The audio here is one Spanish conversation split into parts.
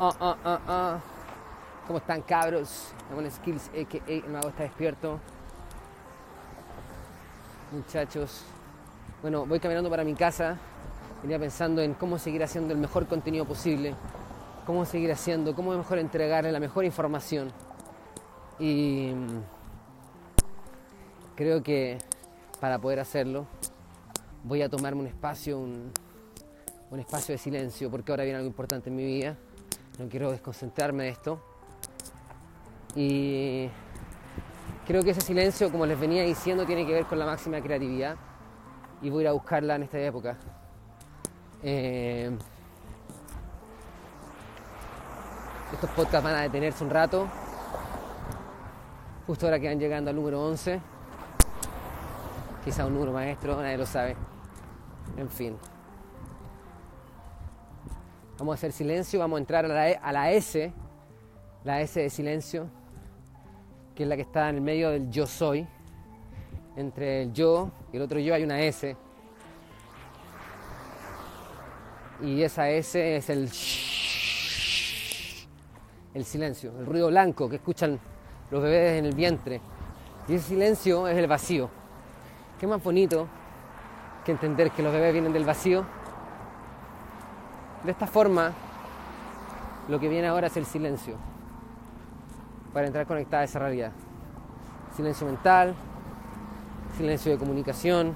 Oh, oh, oh, oh. ¿Cómo están cabros? Skills, a.k.a. el mago está despierto. Muchachos. Bueno, voy caminando para mi casa. Venía pensando en cómo seguir haciendo el mejor contenido posible. Cómo seguir haciendo, cómo mejor entregarle la mejor información. Y mm, creo que para poder hacerlo voy a tomarme un espacio, un, un espacio de silencio, porque ahora viene algo importante en mi vida. No quiero desconcentrarme de esto. Y creo que ese silencio, como les venía diciendo, tiene que ver con la máxima creatividad. Y voy a ir a buscarla en esta época. Eh, estos podcasts van a detenerse un rato. Justo ahora que van llegando al número 11. Quizá un número maestro, nadie lo sabe. En fin. Vamos a hacer silencio, vamos a entrar a la, a la S, la S de silencio, que es la que está en el medio del yo soy. Entre el yo y el otro yo hay una S. Y esa S es el el silencio, el ruido blanco que escuchan los bebés en el vientre. Y ese silencio es el vacío. Qué más bonito que entender que los bebés vienen del vacío. De esta forma, lo que viene ahora es el silencio, para entrar conectada a esa realidad. Silencio mental, silencio de comunicación.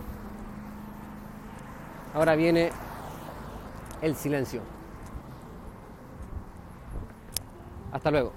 Ahora viene el silencio. Hasta luego.